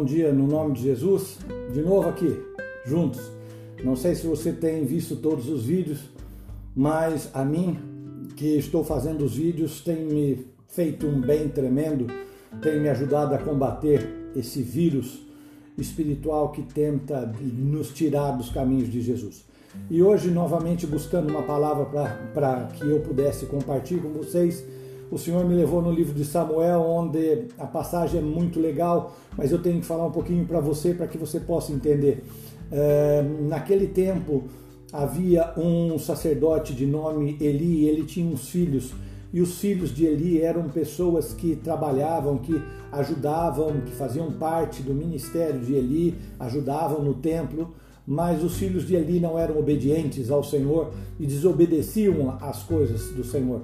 bom dia no nome de Jesus. De novo aqui, juntos. Não sei se você tem visto todos os vídeos, mas a mim, que estou fazendo os vídeos, tem me feito um bem tremendo, tem me ajudado a combater esse vírus espiritual que tenta nos tirar dos caminhos de Jesus. E hoje, novamente, buscando uma palavra para que eu pudesse compartilhar com vocês o Senhor me levou no livro de Samuel, onde a passagem é muito legal, mas eu tenho que falar um pouquinho para você para que você possa entender. É, naquele tempo havia um sacerdote de nome Eli, ele tinha uns filhos, e os filhos de Eli eram pessoas que trabalhavam, que ajudavam, que faziam parte do ministério de Eli, ajudavam no templo, mas os filhos de Eli não eram obedientes ao Senhor e desobedeciam às coisas do Senhor.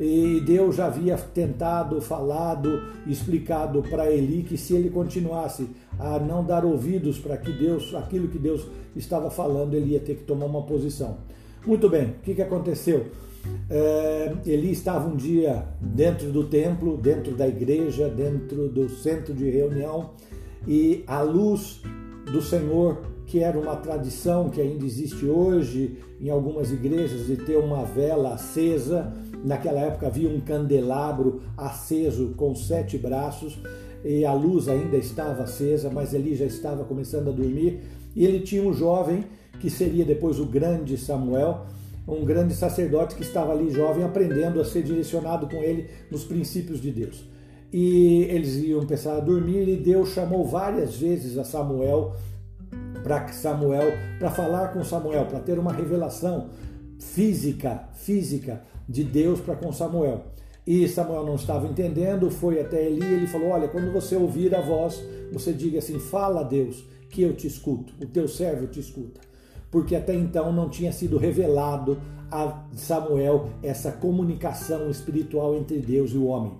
E Deus já havia tentado, falado, explicado para Eli que se ele continuasse a não dar ouvidos para que Deus, aquilo que Deus estava falando, ele ia ter que tomar uma posição. Muito bem, o que, que aconteceu? É, Eli estava um dia dentro do templo, dentro da igreja, dentro do centro de reunião, e a luz do Senhor, que era uma tradição que ainda existe hoje em algumas igrejas, de ter uma vela acesa Naquela época havia um candelabro aceso com sete braços e a luz ainda estava acesa, mas ele já estava começando a dormir. E ele tinha um jovem que seria depois o grande Samuel, um grande sacerdote que estava ali jovem aprendendo a ser direcionado com ele nos princípios de Deus. E eles iam pensar a dormir e Deus chamou várias vezes a Samuel para Samuel para falar com Samuel, para ter uma revelação física, física de Deus para com Samuel. E Samuel não estava entendendo, foi até Eli e ele falou: Olha, quando você ouvir a voz, você diga assim: Fala a Deus, que eu te escuto, o teu servo te escuta. Porque até então não tinha sido revelado a Samuel essa comunicação espiritual entre Deus e o homem.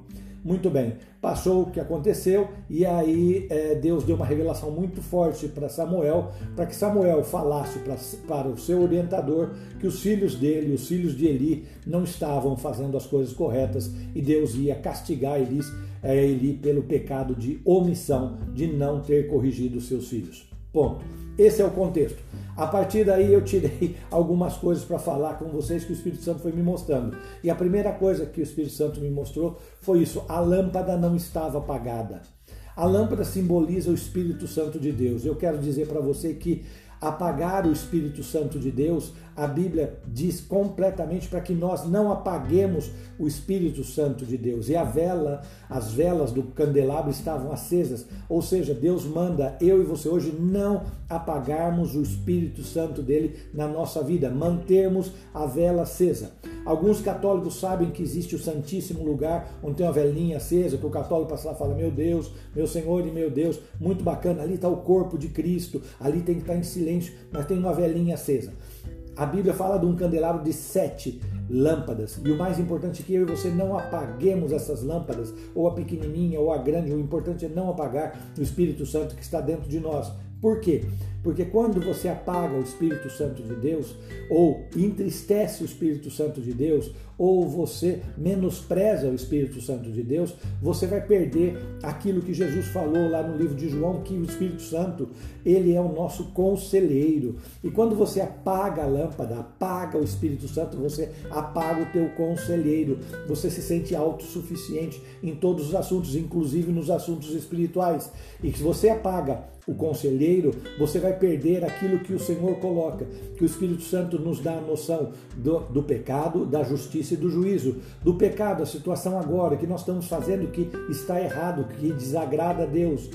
Muito bem, passou o que aconteceu e aí é, Deus deu uma revelação muito forte para Samuel, para que Samuel falasse pra, para o seu orientador que os filhos dele, os filhos de Eli, não estavam fazendo as coisas corretas e Deus ia castigar Eli, é, Eli pelo pecado de omissão, de não ter corrigido seus filhos. Ponto. Esse é o contexto. A partir daí eu tirei algumas coisas para falar com vocês que o Espírito Santo foi me mostrando. E a primeira coisa que o Espírito Santo me mostrou foi isso: a lâmpada não estava apagada. A lâmpada simboliza o Espírito Santo de Deus. Eu quero dizer para você que apagar o Espírito Santo de Deus, a Bíblia diz completamente para que nós não apaguemos o Espírito Santo de Deus. E a vela, as velas do candelabro estavam acesas, ou seja, Deus manda eu e você hoje não apagarmos o Espírito Santo dele na nossa vida, mantermos a vela acesa. Alguns católicos sabem que existe o Santíssimo Lugar, onde tem uma velhinha acesa, que o católico passa lá e fala: Meu Deus, meu Senhor e meu Deus, muito bacana, ali está o corpo de Cristo, ali tem que estar em silêncio, mas tem uma velhinha acesa. A Bíblia fala de um candelabro de sete lâmpadas. E o mais importante é que eu e você não apaguemos essas lâmpadas, ou a pequenininha ou a grande. O importante é não apagar o Espírito Santo que está dentro de nós. Por quê? Porque quando você apaga o Espírito Santo de Deus, ou entristece o Espírito Santo de Deus, ou você menospreza o Espírito Santo de Deus, você vai perder aquilo que Jesus falou lá no livro de João, que o Espírito Santo, ele é o nosso conselheiro. E quando você apaga a lâmpada, apaga o Espírito Santo, você apaga o teu conselheiro. Você se sente autossuficiente em todos os assuntos, inclusive nos assuntos espirituais. E se você apaga o conselheiro, você vai perder aquilo que o Senhor coloca, que o Espírito Santo nos dá a noção do, do pecado, da justiça e do juízo. Do pecado, a situação agora, que nós estamos fazendo que está errado, que desagrada a Deus.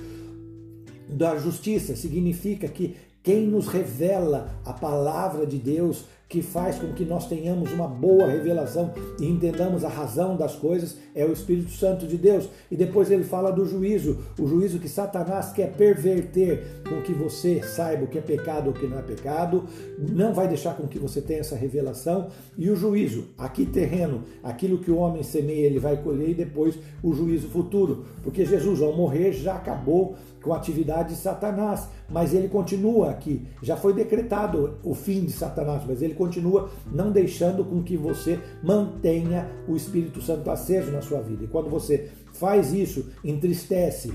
Da justiça significa que quem nos revela a palavra de Deus que faz com que nós tenhamos uma boa revelação e entendamos a razão das coisas é o Espírito Santo de Deus. E depois ele fala do juízo, o juízo que Satanás quer perverter com que você saiba o que é pecado ou o que não é pecado, não vai deixar com que você tenha essa revelação. E o juízo, aqui terreno, aquilo que o homem semeia, ele vai colher e depois o juízo futuro, porque Jesus ao morrer já acabou com a atividade de Satanás, mas ele continua aqui. Já foi decretado o fim de Satanás, mas ele continua não deixando com que você mantenha o Espírito Santo aceso na sua vida. E quando você faz isso, entristece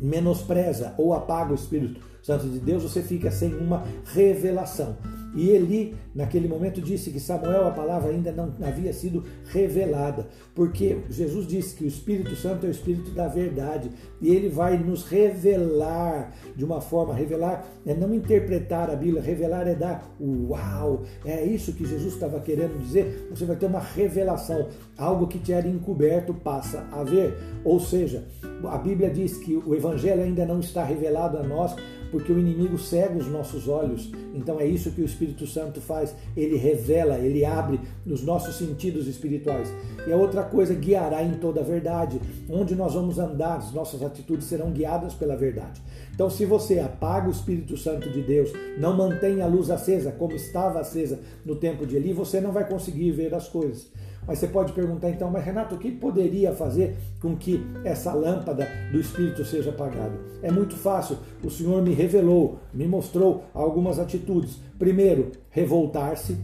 menospreza ou apaga o Espírito Santo de Deus, você fica sem uma revelação. E Eli, naquele momento, disse que Samuel, a palavra ainda não havia sido revelada, porque Jesus disse que o Espírito Santo é o Espírito da verdade e ele vai nos revelar de uma forma. Revelar é não interpretar a Bíblia, revelar é dar uau. É isso que Jesus estava querendo dizer. Você vai ter uma revelação, algo que te era encoberto passa a ver. Ou seja, a Bíblia diz que o Evangelho ainda não está revelado a nós porque o inimigo cega os nossos olhos. Então é isso que o Espírito Santo faz. Ele revela, ele abre os nossos sentidos espirituais. E a outra coisa, guiará em toda a verdade. Onde nós vamos andar, as nossas atitudes serão guiadas pela verdade. Então, se você apaga o Espírito Santo de Deus, não mantém a luz acesa como estava acesa no tempo de Eli, você não vai conseguir ver as coisas. Mas você pode perguntar então, mas Renato, o que poderia fazer com que essa lâmpada do Espírito seja apagada? É muito fácil. O Senhor me revelou, me mostrou algumas atitudes. Primeiro, revoltar-se.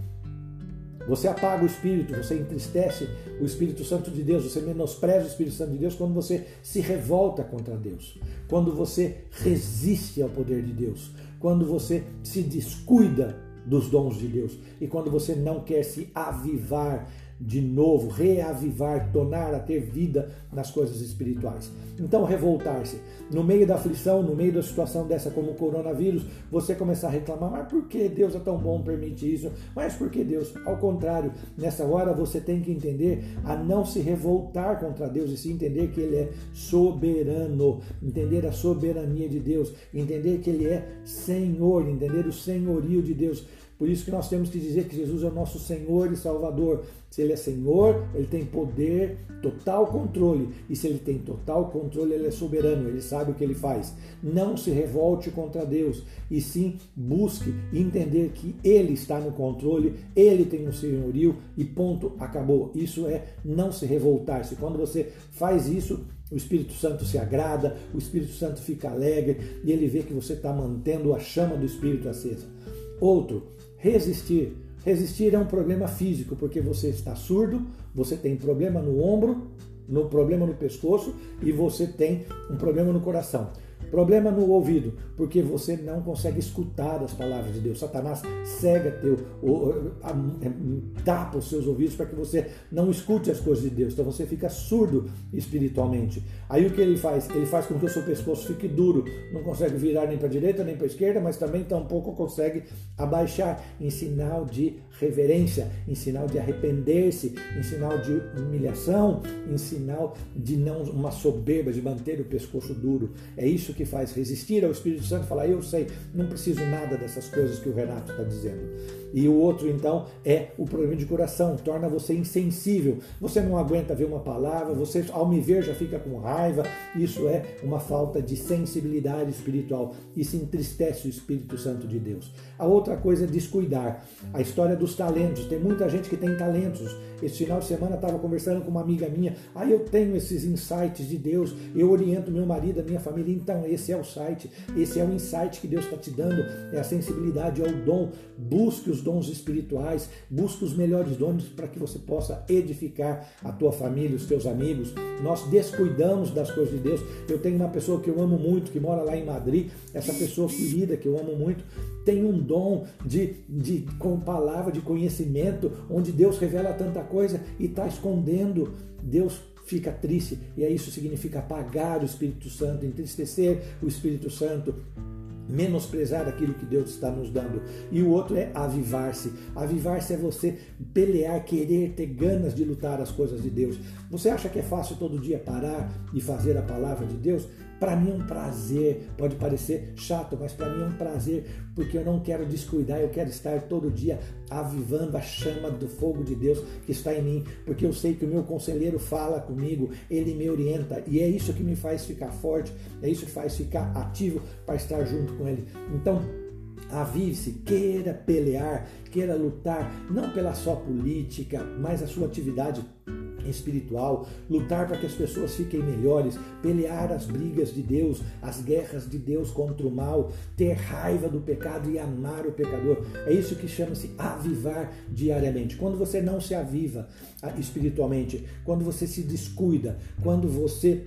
Você apaga o Espírito, você entristece o Espírito Santo de Deus, você menospreza o Espírito Santo de Deus quando você se revolta contra Deus, quando você resiste ao poder de Deus, quando você se descuida dos dons de Deus e quando você não quer se avivar de novo, reavivar, tornar a ter vida nas coisas espirituais. Então, revoltar-se. No meio da aflição, no meio da situação dessa como o coronavírus, você começar a reclamar, mas por que Deus é tão bom, permite isso? Mas por que Deus? Ao contrário, nessa hora você tem que entender a não se revoltar contra Deus e se entender que Ele é soberano, entender a soberania de Deus, entender que Ele é Senhor, entender o senhorio de Deus. Por isso que nós temos que dizer que Jesus é o nosso Senhor e Salvador. Se Ele é Senhor, Ele tem poder, total controle. E se Ele tem total controle, Ele é soberano, Ele sabe o que Ele faz. Não se revolte contra Deus, e sim busque entender que Ele está no controle, Ele tem um senhorio e ponto, acabou. Isso é não se revoltar-se. Quando você faz isso, o Espírito Santo se agrada, o Espírito Santo fica alegre e ele vê que você está mantendo a chama do Espírito acesa. Outro, resistir. Resistir é um problema físico, porque você está surdo, você tem problema no ombro, no problema no pescoço e você tem um problema no coração. Problema no ouvido, porque você não consegue escutar as palavras de Deus. Satanás cega teu, é, tapa os seus ouvidos para que você não escute as coisas de Deus. Então você fica surdo espiritualmente. Aí o que ele faz? Ele faz com que o seu pescoço fique duro, não consegue virar nem para a direita nem para a esquerda, mas também tampouco consegue abaixar em sinal de reverência, em sinal de arrepender-se, em sinal de humilhação, em sinal de não uma soberba de manter o pescoço duro. É isso que faz resistir ao Espírito Santo, falar eu sei, não preciso nada dessas coisas que o Renato está dizendo. E o outro, então, é o problema de coração, torna você insensível. Você não aguenta ver uma palavra, você, ao me ver, já fica com raiva. Isso é uma falta de sensibilidade espiritual. Isso entristece o Espírito Santo de Deus. A outra coisa é descuidar. A história dos talentos. Tem muita gente que tem talentos. Esse final de semana estava conversando com uma amiga minha. Aí ah, eu tenho esses insights de Deus. Eu oriento meu marido, a minha família. Então, esse é o site. Esse é o insight que Deus está te dando. É a sensibilidade, é o dom. Busque os os dons espirituais, busca os melhores dons para que você possa edificar a tua família, os teus amigos. Nós descuidamos das coisas de Deus. Eu tenho uma pessoa que eu amo muito, que mora lá em Madrid, essa pessoa querida que eu amo muito, tem um dom de, de com palavra, de conhecimento, onde Deus revela tanta coisa e está escondendo. Deus fica triste, e isso significa apagar o Espírito Santo, entristecer o Espírito Santo, menosprezar aquilo que Deus está nos dando. E o outro é avivar-se. Avivar-se é você pelear, querer, ter ganas de lutar as coisas de Deus. Você acha que é fácil todo dia parar e fazer a palavra de Deus? Para mim é um prazer, pode parecer chato, mas para mim é um prazer, porque eu não quero descuidar, eu quero estar todo dia avivando a chama do fogo de Deus que está em mim, porque eu sei que o meu conselheiro fala comigo, ele me orienta, e é isso que me faz ficar forte, é isso que faz ficar ativo para estar junto com ele. Então, avive-se, queira pelear, queira lutar, não pela sua política, mas a sua atividade espiritual, lutar para que as pessoas fiquem melhores, pelear as brigas de Deus, as guerras de Deus contra o mal, ter raiva do pecado e amar o pecador. É isso que chama-se avivar diariamente. Quando você não se aviva ah, espiritualmente, quando você se descuida, quando você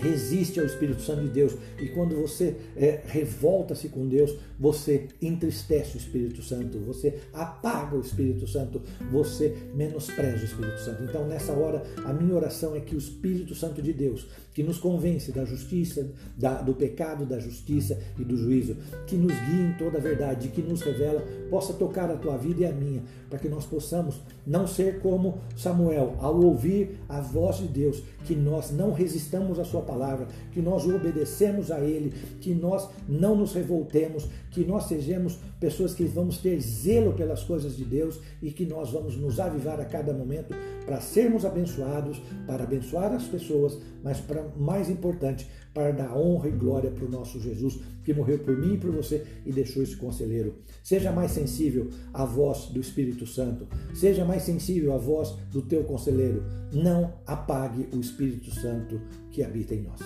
resiste ao Espírito Santo de Deus e quando você é, revolta-se com Deus, você entristece o Espírito Santo, você apaga o Espírito Santo, você menospreza o Espírito Santo. Então, nessa hora, a minha oração é que o Espírito Santo de Deus, que nos convence da justiça, da, do pecado, da justiça e do juízo, que nos guie em toda a verdade, que nos revela, possa tocar a tua vida e a minha, para que nós possamos não ser como Samuel, ao ouvir a voz de Deus, que nós não resistamos à sua palavra, que nós obedecemos a ele, que nós não nos revoltemos, que nós sejamos pessoas que vamos ter zelo pelas coisas de Deus e que nós vamos nos avivar a cada momento para sermos abençoados, para abençoar as pessoas, mas para mais importante, para dar honra e glória para o nosso Jesus, que morreu por mim e por você e deixou esse conselheiro. Seja mais sensível à voz do Espírito Santo, seja mais sensível à voz do teu conselheiro. Não apague o Espírito Santo que habita em nós.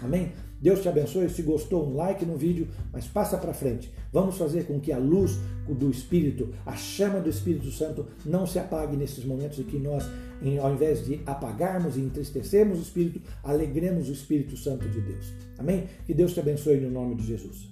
Amém? Deus te abençoe. Se gostou, um like no vídeo, mas passa para frente. Vamos fazer com que a luz do Espírito, a chama do Espírito Santo, não se apague nesses momentos e que nós, ao invés de apagarmos e entristecermos o Espírito, alegremos o Espírito Santo de Deus. Amém? Que Deus te abençoe no nome de Jesus.